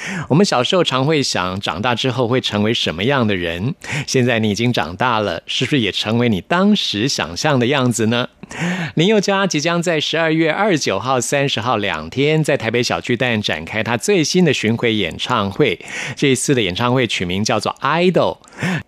我们小时候常会想，长大之后会成为什么样的人？现在你已经长大了，是不是也成为你当时想象的样子呢？林宥嘉即将在十二月二十九号、三十号两天在台北小巨蛋展开他最新的巡回演唱会。这一次的演唱会取名叫做 “idol”，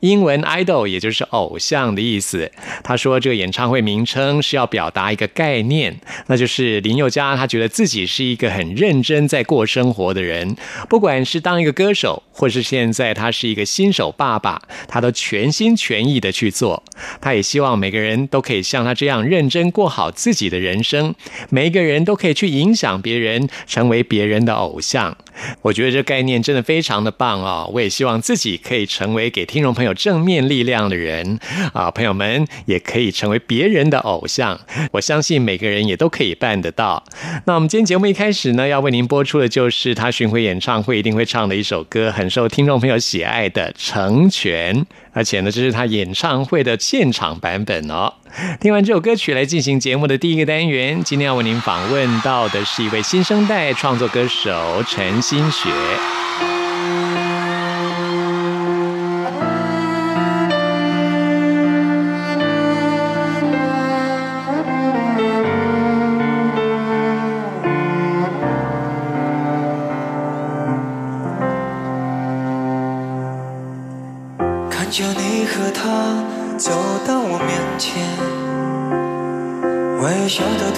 英文 “idol” 也就是偶像的意思。他说，这个演唱会名称是要表达一个概念，那就是林宥嘉他觉得自己是一个很认真在过生活的人，不不管是当一个歌手，或是现在他是一个新手爸爸，他都全心全意的去做。他也希望每个人都可以像他这样认。真过好自己的人生，每一个人都可以去影响别人，成为别人的偶像。我觉得这概念真的非常的棒哦！我也希望自己可以成为给听众朋友正面力量的人啊！朋友们也可以成为别人的偶像。我相信每个人也都可以办得到。那我们今天节目一开始呢，要为您播出的就是他巡回演唱会一定会唱的一首歌，很受听众朋友喜爱的《成全》，而且呢，这是他演唱会的现场版本哦。听完这首歌曲，来进行节目的第一个单元。今天要为您访问到的是一位新生代创作歌手陈。心学。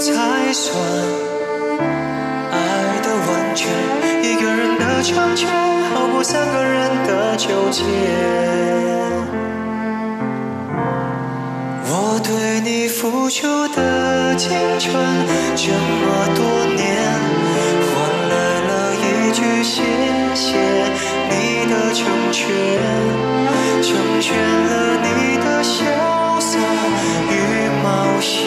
才算爱的完全。一个人的成全，好过三个人的纠结。我对你付出的青春这么多年，换来了一句谢谢你的成全，成全了你的潇洒与冒险，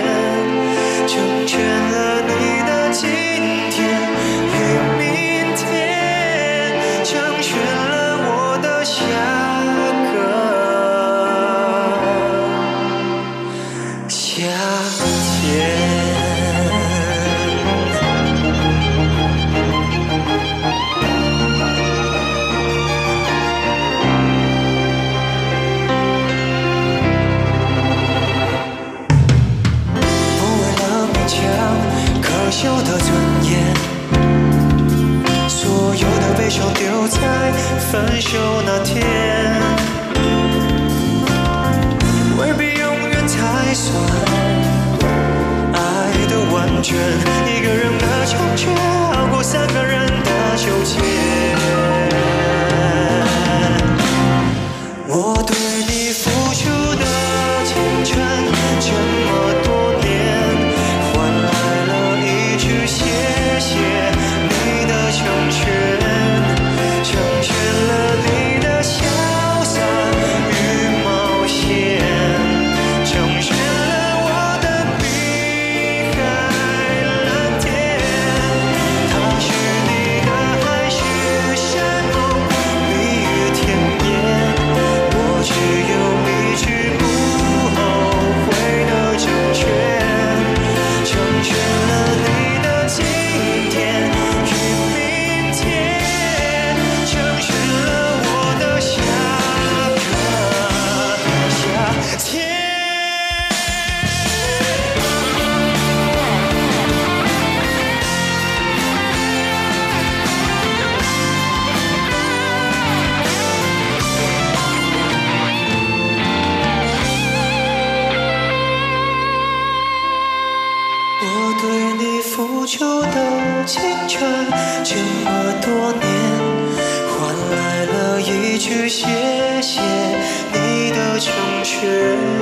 全，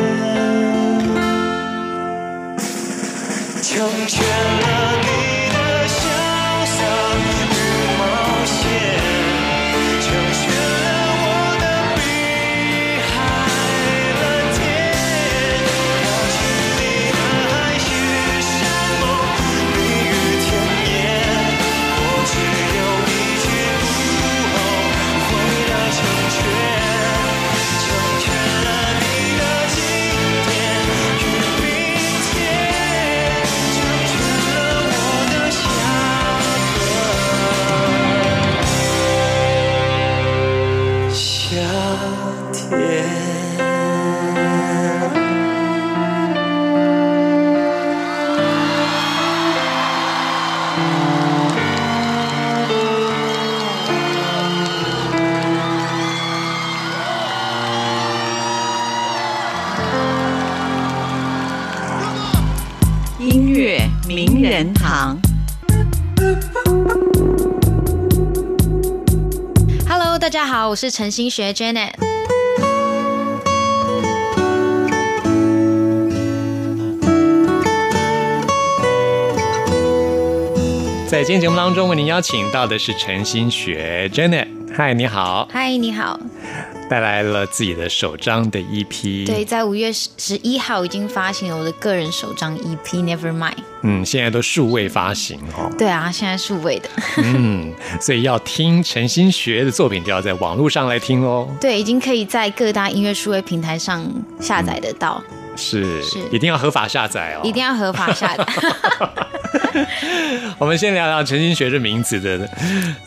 名人堂。Hello，大家好，我是陈心学 Janet。在今天节目当中，为您邀请到的是陈新学 Janet。嗨，你好，嗨，你好。带来了自己的首张的 E EP。对，，在五月十十一号已经发行了我的个人首张 EP Never Mind。嗯，现在都数位发行哦。对啊，现在数位的。嗯，所以要听陈心学的作品，就要在网络上来听哦。对，已经可以在各大音乐数位平台上下载得到，是，是一定要合法下载哦。一定要合法下载。我们先聊聊陈心学这名字的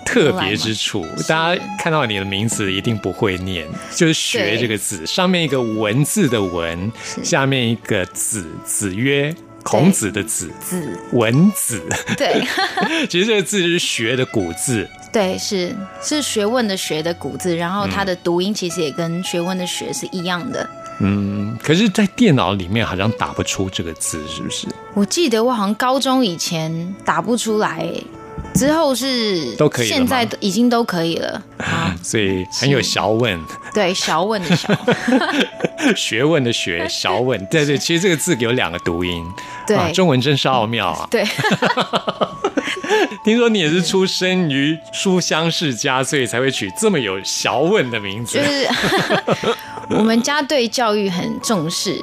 特别之处。大家看到你的名字一定不会念，就是“学”对这个字，上面一个文字的“文”，下面一个“子”，子曰孔子的“子”，子，文子。对 其实这个字就是“学”的古字。对，是是学问的学的古字，然后它的读音其实也跟学问的学是一样的。嗯，可是，在电脑里面好像打不出这个字，是不是？我记得我好像高中以前打不出来，之后是都可以现在已经都可以了。啊，所以很有小问，对，小问的小，学问的学，小问。对对，其实这个字有两个读音。对啊，中文真是奥妙啊！对，听说你也是出生于书香世家，所以才会取这么有小问的名字就。是我们家对教育很重视，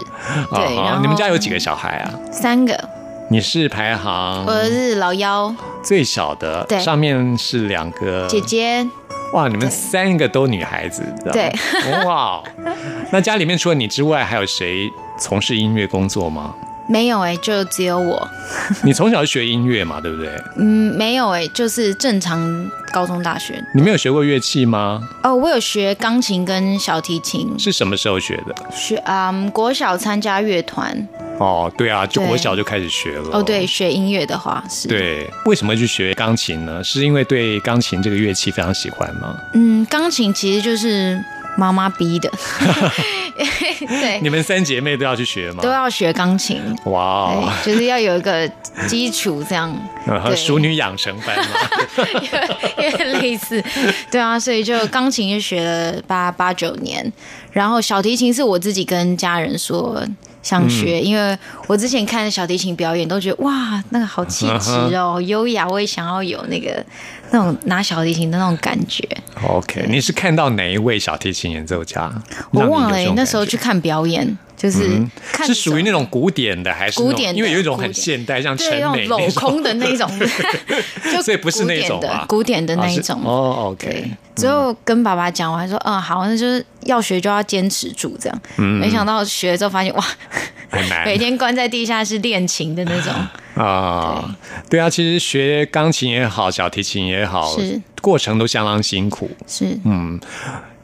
对，啊然后你们家有几个小孩啊？三个，你是排行我是老幺。最小的，对。上面是两个。姐。姐，哇，你们三个都女孩子，知道吗对，哇，那家里面除了你之外，还有谁从事音乐工作吗？没有哎、就只有我，你从小就学音乐嘛，对不对？嗯，没有哎、就是正常高中大学你没有学过乐器吗？哦，我有学钢琴跟小提琴，是什么时候学的？学嗯国小参加乐团，哦，对啊，就对国小就开始学了。哦对，学音乐的话是，对，为什么去学钢琴呢？是因为对钢琴这个乐器非常喜欢吗？嗯，钢琴其实就是妈妈逼的，对，你们三姐妹都要去学吗？都？要学钢琴，哇就是要有一个基础，这样。熟女养成班嘛。有点类似，对啊，所以就钢琴就学了八八九年，然后小提琴是我自己跟家人说。想学，因为我之前看小提琴表演，都觉得哇，那个好气质哦，好优雅，我也想要有那个那种拿小提琴的那种感觉。OK，你是看到哪一位小提琴演奏家？我忘了、那时候去看表演，就是是属于那种古典的，还是古典因为有一种很现代，像陈对那美种。镂空的那种，就所以不是那种古典的古典的那一种。哦对，OK，，之后跟爸爸讲完说，嗯，好，那就是要学就要坚持住，这样。嗯。没想到学了之后发现，哇，很难。每天关在地下室练琴的那种，啊。对啊，其实学钢琴也好，小提琴也好，是过程都相当辛苦。是嗯，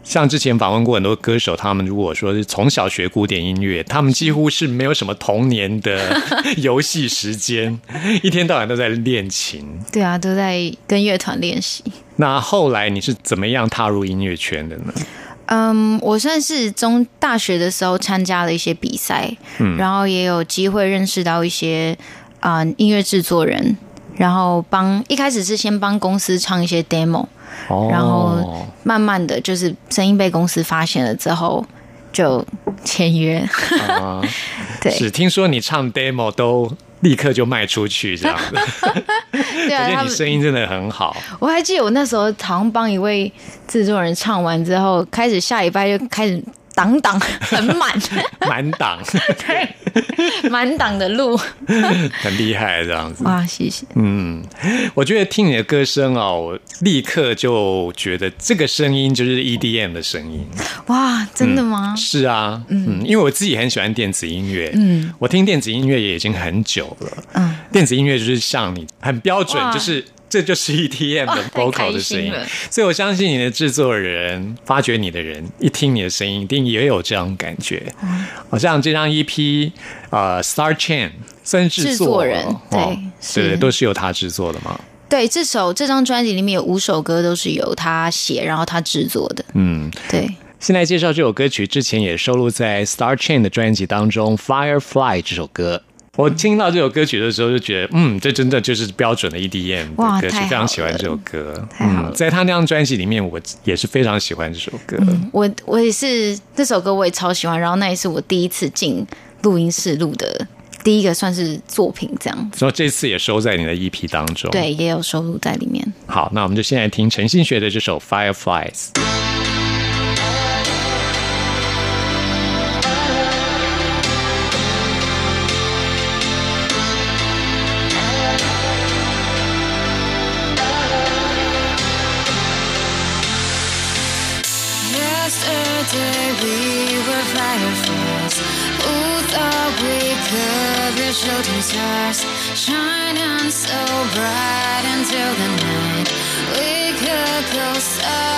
像之前访问过很多歌手，他们如果说是从小学古典音乐，他们几乎是没有什么童年的 游戏时间，一天到晚都在练琴。对啊，都在跟乐团练习。那后来你是怎么样踏入音乐圈的呢？嗯，我算是中大学的时候参加了一些比赛，嗯然后也有机会认识到一些啊、音乐制作人，然后帮一开始是先帮公司唱一些 demo，哦。然后慢慢的就是声音被公司发现了之后就签约。啊，对。是听说你唱 demo 都立刻就卖出去这样。子，对啊，你声音真的很好。我还记得我那时候好像帮一位制作人唱完之后，开始下礼拜就开始挡挡很满，满档，对，满档的路。很厉害这样子。哇，谢谢。嗯，我觉得听你的歌声哦，我立刻就觉得这个声音就是 EDM 的声音。哇，真的吗？是啊，嗯，因为我自己很喜欢电子音乐，嗯，我听电子音乐也已经很久了，嗯，电子音乐就是像你很标准，就是。这就是 EDM 的 vocal 开的声音，所以我相信你的制作人、发掘你的人，一听你的声音，一定也有这样感觉。嗯好像这张 EP，呃，Star Chain 算是制作制作人哦对对，都是由他制作的嘛。对，这首这张专辑里面有五首歌都是由他写，然后他制作的。嗯，对，现在介绍这首歌曲之前也收录在 Star Chain 的专辑当中，《Firefly》这首歌。我听到这首歌曲的时候就觉得，嗯，这真的就是标准的 EDM 的歌曲，非常喜欢了这首歌。嗯，在他那张专辑里面，我也是非常喜欢这首歌。我我也是这首歌我也超喜欢，然后那也是我第一次进录音室录的第一个算是作品，这样子。所以这次也收在你的 EP 当中。，对，也有收录在里面。好，那我们就现在听陈信学的这首《Fireflies》。Shooting stars, shining so bright until the night? We could go so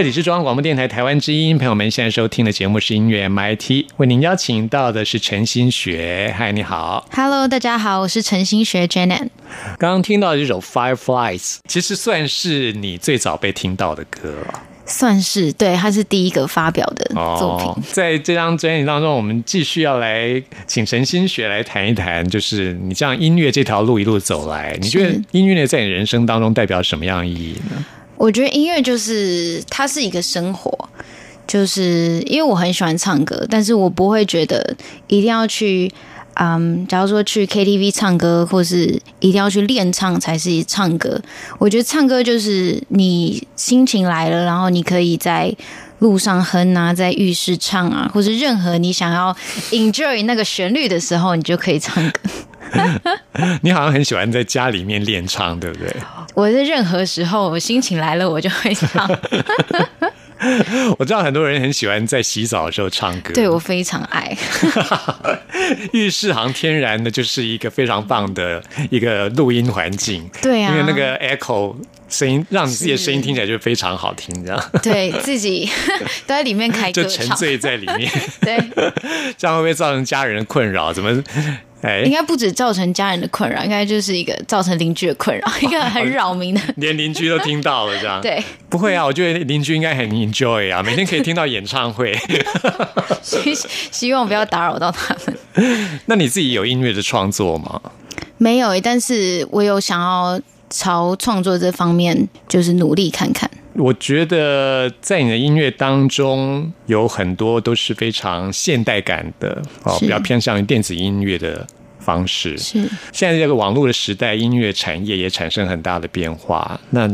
这里是中央广播电台台湾之音，朋友们现在收听的节目是音乐 MIT，为您邀请到的是陈新学。嗨，你好。Hello，大家好，我是陈心学 Janet。刚刚听到的这首《Fireflies》，其实算是你最早被听到的歌了。算是对，他是第一个发表的作品。哦，在这张专辑当中，我们继续要来请陈新学来谈一谈，就是你这样音乐这条路一路走来，你觉得音乐在你人生当中代表什么样意义呢？我觉得音乐就是它是一个生活，就是因为我很喜欢唱歌，但是我不会觉得一定要去，嗯，假如说去 KTV 唱歌，或是一定要去练唱才是唱歌。我觉得唱歌就是你心情来了，然后你可以在。路上哼啊，在浴室唱啊，或是任何你想要 enjoy 那个旋律的时候，你就可以唱歌。你好像很喜欢在家里面练唱，对不对？我在任何时候我心情来了，我就会唱。我知道很多人很喜欢在洗澡的时候唱歌，对我非常爱。浴室好像天然的就是一个非常棒的 一个录音环境，对啊因为那个 echo 声音让你自己的声音听起来就非常好听，这样对自己都在里面开歌就沉，醉在里面，对，这样会不会造成家人的困扰？怎么？哎应，该不止造成家人的困扰，应该就是一个造成邻居的困扰，一个很扰民的。连邻居都听到了，这样对，不会啊？我觉得邻居应该很 enjoy 啊，每天可以听到演唱会。希希望不要打扰到他们。那你自己有音乐的创作吗？没有欸，但是我有想要朝创作这方面就是努力看看。我觉得在你的音乐当中有很多都是非常现代感的哦，比较偏向于电子音乐的方式。是现在这个网络的时代，音乐产业也产生很大的变化。那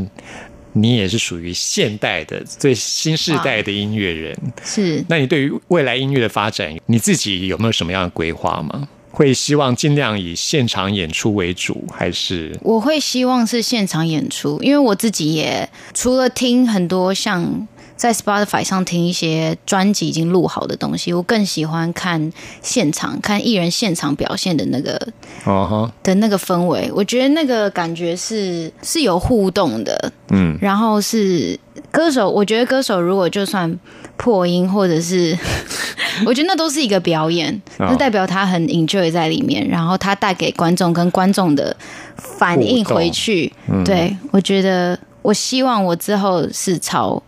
你也是属于现代的最新世代的音乐人。是，那你对于未来音乐的发展，你自己有没有什么样的规划吗？会希望尽量以现场演出为主，还是？我会希望是现场演出，因为我自己也除了听很多像在 Spotify 上听一些专辑已经录好的东西，我更喜欢看现场，看艺人现场表现的那个哦哈，的那个氛围，我觉得那个感觉是是有互动的，嗯，然后是歌手，我觉得歌手如果就算破音或者是，我觉得那都是一个表演，哦。那代表他很 enjoy 在里面，然后他带给观众跟观众的反应回去，嗯对我觉得我希望我之后是朝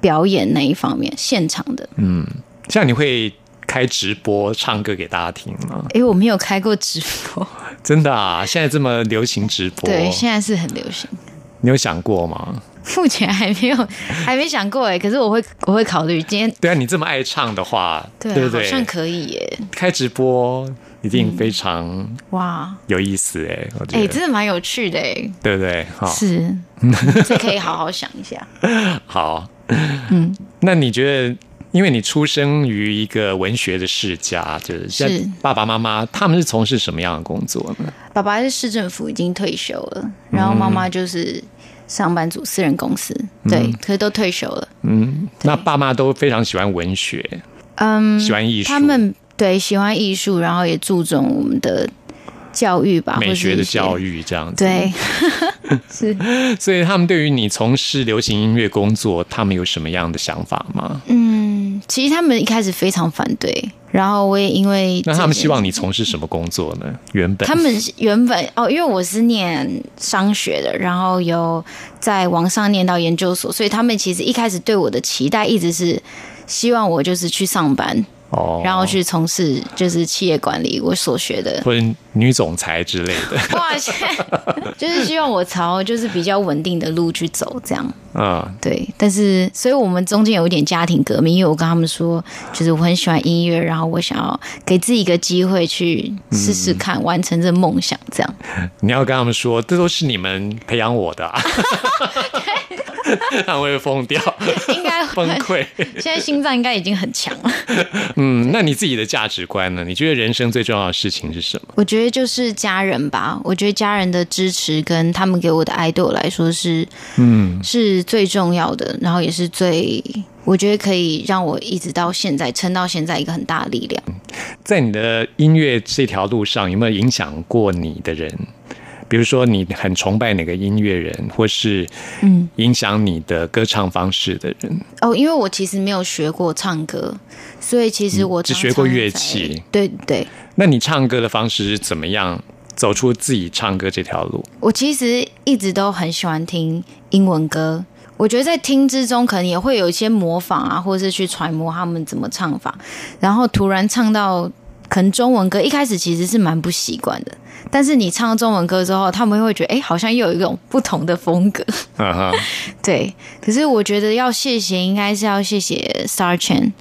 表演那一方面现场的，嗯。像你会开直播唱歌给大家听吗？因为我没有开过直播，真的啊，现在这么流行直播，对，现在是很流行。你有想过吗？目前还没有，还没想过哎。可是我会，我会考虑。今天对啊，你这么爱唱的话，对,、啊、对不对？好像可以耶！开直播一定非常哇，有意思哎，我觉哎、得，真的蛮有趣的哎。对不对？好，是，这可以好好想一下。好，嗯，那你觉得？因为你出生于一个文学的世家，就是像是爸爸妈妈他们是从事什么样的工作呢？爸爸是市政府已经退休了，然后妈妈就是上班族，私人公司，对，可是都退休了。嗯，那爸妈都非常喜欢文学，嗯，喜欢艺术，他们对喜欢艺术，然后也注重我们的教育吧，美学的教育。育这样子。对，是，所以他们对于你从事流行音乐工作，他们有什么样的想法吗？嗯，其实他们一开始非常反对，然后我也因为那他们希望你从事什么工作呢？原本他们原本哦，因为我是念商学的，然后有在网上念到研究所，所以他们其实一开始对我的期待一直是希望我就是去上班，哦，然后去从事就是企业管理我所学的。或者女总裁之类的，哇塞，就是希望我朝就是比较稳定的路去走，这样嗯，对。但是，所以我们中间有一点家庭革命，因为我跟他们说，就是我很喜欢音乐，然后我想要给自己一个机会去试试看，完成这梦想，这样。你要跟他们说，这都是你们培养我的、啊，他们会疯掉，应该崩溃。现在心脏应该已经很强了。嗯，那你自己的价值观呢？你觉得人生最重要的事情是什么？我觉得就是家人吧，我觉得家人的支持跟他们给我的爱，对我来说是，嗯，是最重要的，然后也是最，我觉得可以让我一直到现在撑到现在一个很大的力量。在你的音乐这条路上，有没有影响过你的人？比如说，你很崇拜哪个音乐人，或是嗯，影响你的歌唱方式的人？哦，因为我其实没有学过唱歌，所以其实我嗯只常学过乐器。对对，那你唱歌的方式是怎么样走出自己唱歌这条路？我其实一直都很喜欢听英文歌。我觉得在听之中，可能也会有一些模仿啊，或者是去揣摩他们怎么唱法，然后突然唱到可能中文歌，一开始其实是蛮不习惯的。但是你唱中文歌之后，他们会觉得，哎，好像又有一种不同的风格。啊哈，对，可是我觉得要谢谢，应该是要谢谢 Star Chen，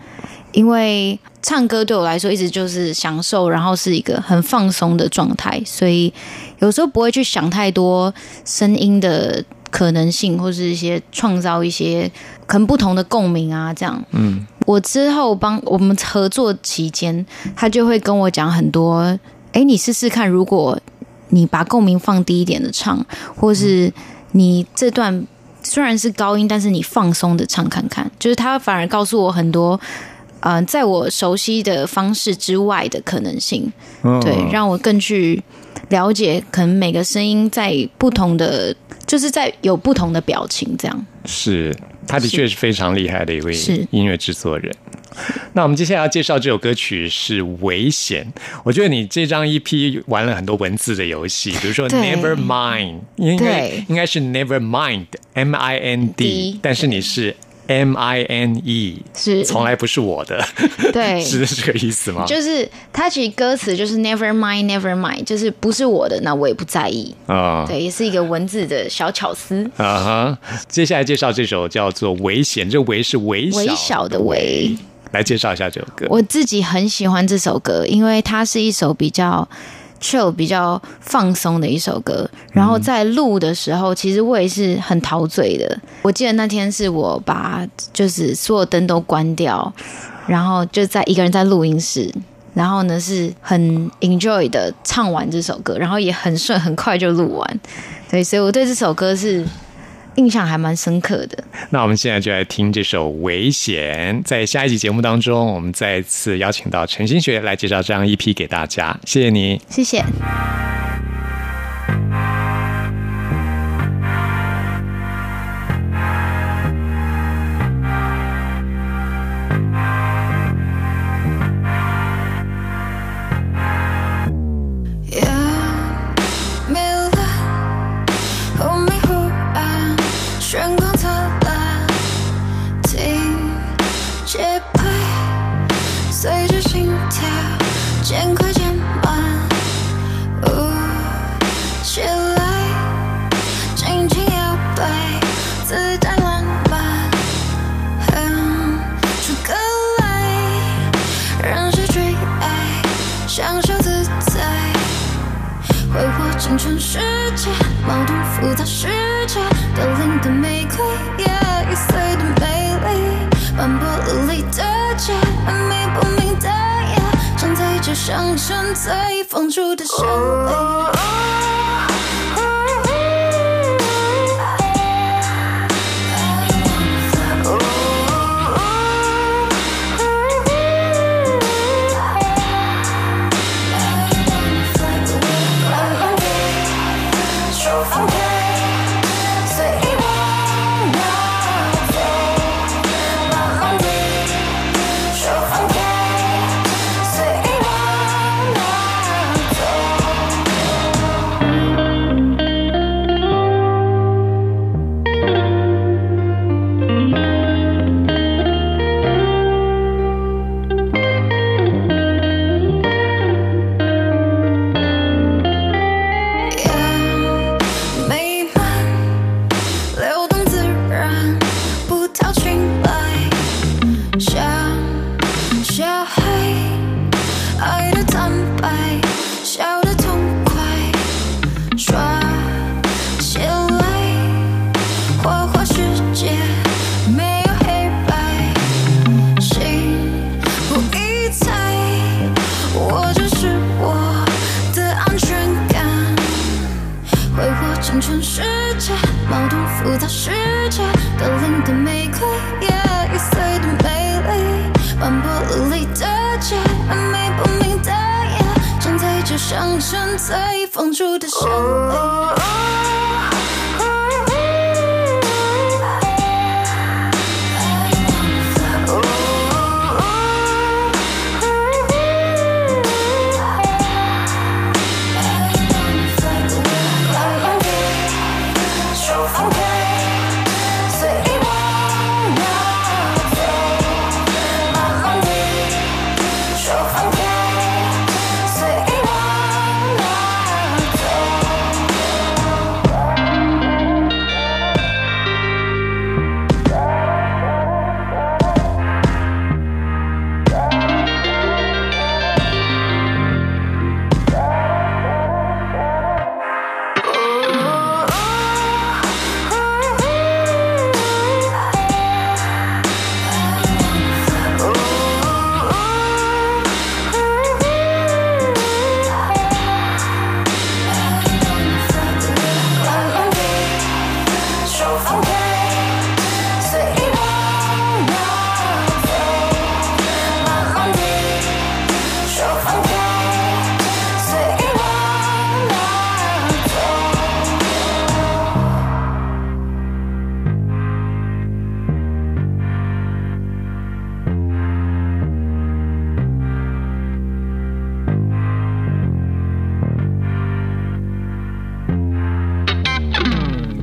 因为唱歌对我来说一直就是享受，然后是一个很放松的状态，所以有时候不会去想太多声音的可能性，或是一些创造一些可能不同的共鸣啊，这样。嗯，我之后帮我们合作期间，他就会跟我讲很多，哎，你试试看，如果你把共鸣放低一点的唱，或是你这段虽然是高音，但是你放松的唱看看，就是他反而告诉我很多，呃，在我熟悉的方式之外的可能性，嗯对，让我更去了解，可能每个声音在不同的，就是在有不同的表情，这样。是他的确是非常厉害的一位音乐制作人。那我们接下来要介绍这首歌曲是《危险》。我觉得你这张 EP 玩了很多文字的游戏，比如说 Never Mind，应该应该是 Never Mind，M I N D，D，但是你是 M I N E，是从来不是我的，对 是这个意思吗？就是它其实歌词就是 Never mind, Never mind，就是不是我的，那我也不在意。啊对，也是一个文字的小巧思。啊哈！接下来介绍这首叫做《危险》，这个“危”是微微小的微。来介绍一下这首歌。我自己很喜欢这首歌，因为它是一首比较却有、比较放松的一首歌。然后在录的时候，其实我也是很陶醉的。我记得那天是我把就是所有灯都关掉，然后就在一个人在录音室。然后呢，是很 enjoy 的唱完这首歌，然后也很顺，很快就录完。对，所以我对这首歌是印象还蛮深刻的。那我们现在就来听这首《危险》。在下一集节目当中，我们再次邀请到陈新学来介绍这样一批给大家。谢谢你。谢谢。渐快渐慢，舞起来，轻轻摇摆，自带浪漫，哼出歌来，让谁追爱，享受自在。挥霍青春时间，矛盾复杂世界，凋零的玫瑰，随意放逐的旋律。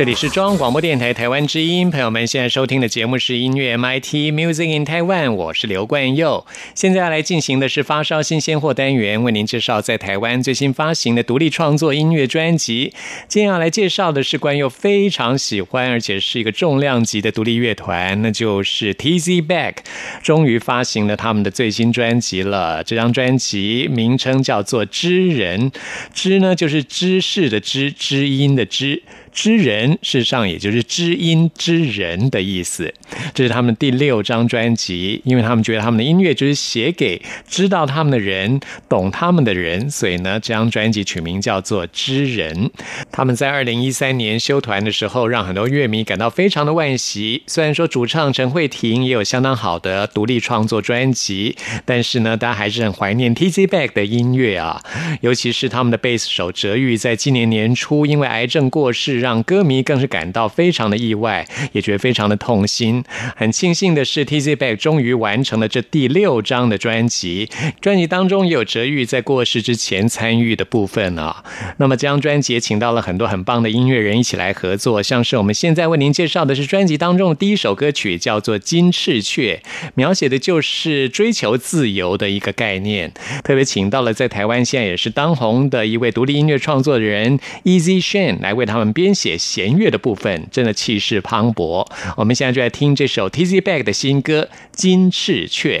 这里是中央广播电台台湾之音，朋友们现在收听的节目是音乐 MIT Music in Taiwan，我是刘冠佑。现在要来进行的是发烧新鲜货单元，为您介绍在台湾最新发行的独立创作音乐专辑。今天要来介绍的是冠佑非常喜欢，而且是一个重量级的独立乐团，那就是 TZ Back，终于发行了他们的最新专辑了。这张专辑名称叫做《知人》，知呢就是知识的知，知音的知。知人，事实上也就是知音知人的意思。这是他们第六张专辑，因为他们觉得他们的音乐就是写给知道他们的人、懂他们的人，所以呢，这张专辑取名叫做《知人》。他们在二零一三年休团的时候，让很多乐迷感到非常的惋惜。虽然说主唱陈慧婷也有相当好的独立创作专辑，但是呢，大家还是很怀念 TZ Back 的音乐啊，尤其是他们的贝斯手哲玉，在今年年初因为癌症过世，让歌迷更是感到非常的意外，也觉得非常的痛心。很庆幸的是，TZ Back 终于完成了这第六张的专辑，专辑当中也有哲玉在过世之前参与的部分啊。那么这张专辑请到了很多很棒的音乐人一起来合作，像是我们现在为您介绍的是专辑当中的第一首歌曲，叫做《金翅雀》，描写的就是追求自由的一个概念。特别请到了在台湾现在也是当红的一位独立音乐创作人 Easy Shan 来为他们编写弦乐的部分，真的气势磅礴。我们现在就来听这首 Tizzy Bag 的新歌《金翅雀》。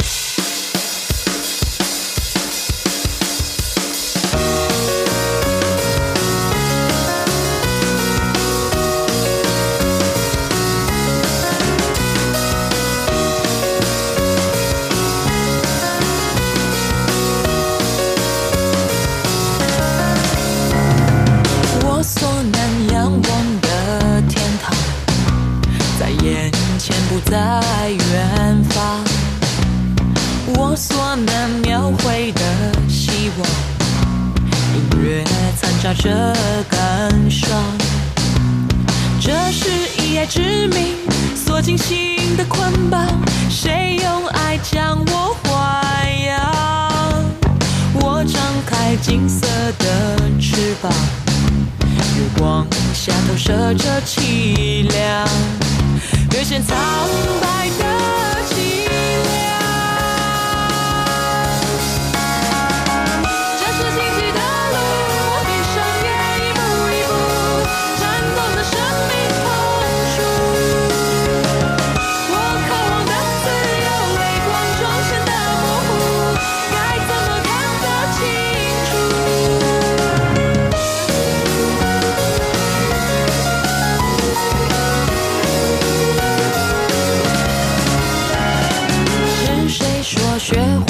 学会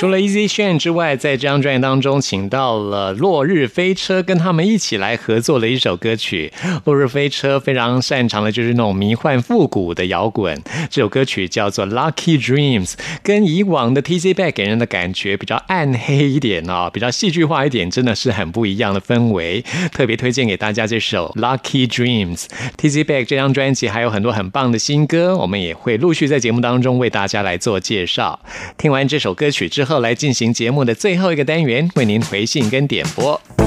除了 Easy Shan 之外，在这张专辑当中，请到了落日飞车，跟他们一起来合作了一首歌曲。落日飞车非常擅长的就是那种迷幻复古的摇滚，这首歌曲叫做 Lucky Dreams，跟以往的 TC Back 给人的感觉比较暗黑一点哦，比较戏剧化一点，真的是很不一样的氛围。特别推荐给大家这首 Lucky Dreams。TC Back 这张专辑还有很多很棒的新歌，我们也会陆续在节目当中为大家来做介绍。听完这首歌曲之后，后来进行节目的最后一个单元，为您回信跟点播。也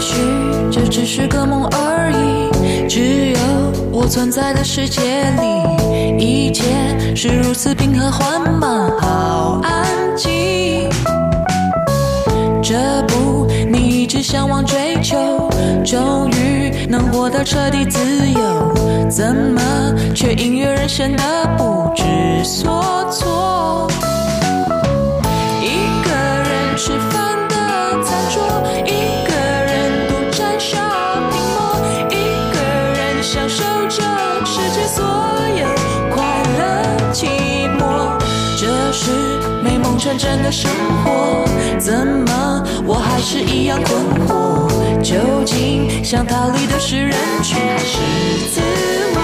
许这只是个梦而已，只有我存在的世界里，一切是如此平和缓慢，好安静。这不，你一直向往追求，终于能获得彻底自由，怎么却隐约人显得不知所措？真的生活，怎么我还是一样困惑？究竟想逃离的是人群还是自我？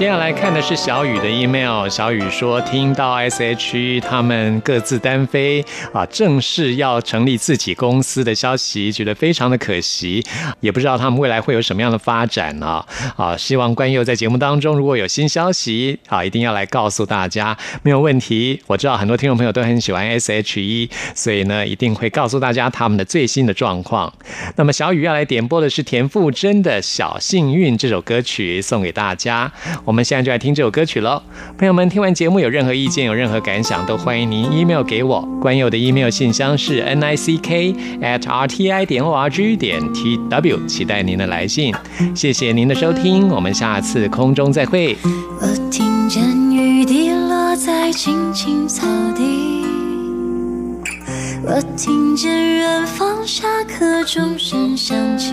接下来看的是小雨的 email。小雨说，听到 S.H.E 他们各自单飞啊，正式要成立自己公司的消息，觉得非常的可惜，也不知道他们未来会有什么样的发展呢？啊，希望关佑在节目当中如果有新消息啊，一定要来告诉大家，没有问题。我知道很多听众朋友都很喜欢 S.H.E，所以呢，一定会告诉大家他们的最新的状况。那么小雨要来点播的是田馥甄的《小幸运》这首歌曲，送给大家。我们现在就来听这首歌曲喽。朋友们，听完节目有任何意见、有任何感想，都欢迎您 email 给我。关佑的 email 信箱是 n i c k at r t i 点 o r g 点 t w，期待您的来信。谢谢您的收听，我们下次空中再会。我听见雨滴落在青青草地，我听见远方下课钟声响起，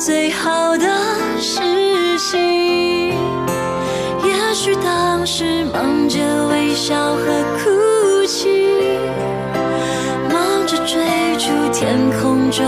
最好的事情？也许当时忙着微笑和哭泣，忙着追逐天空中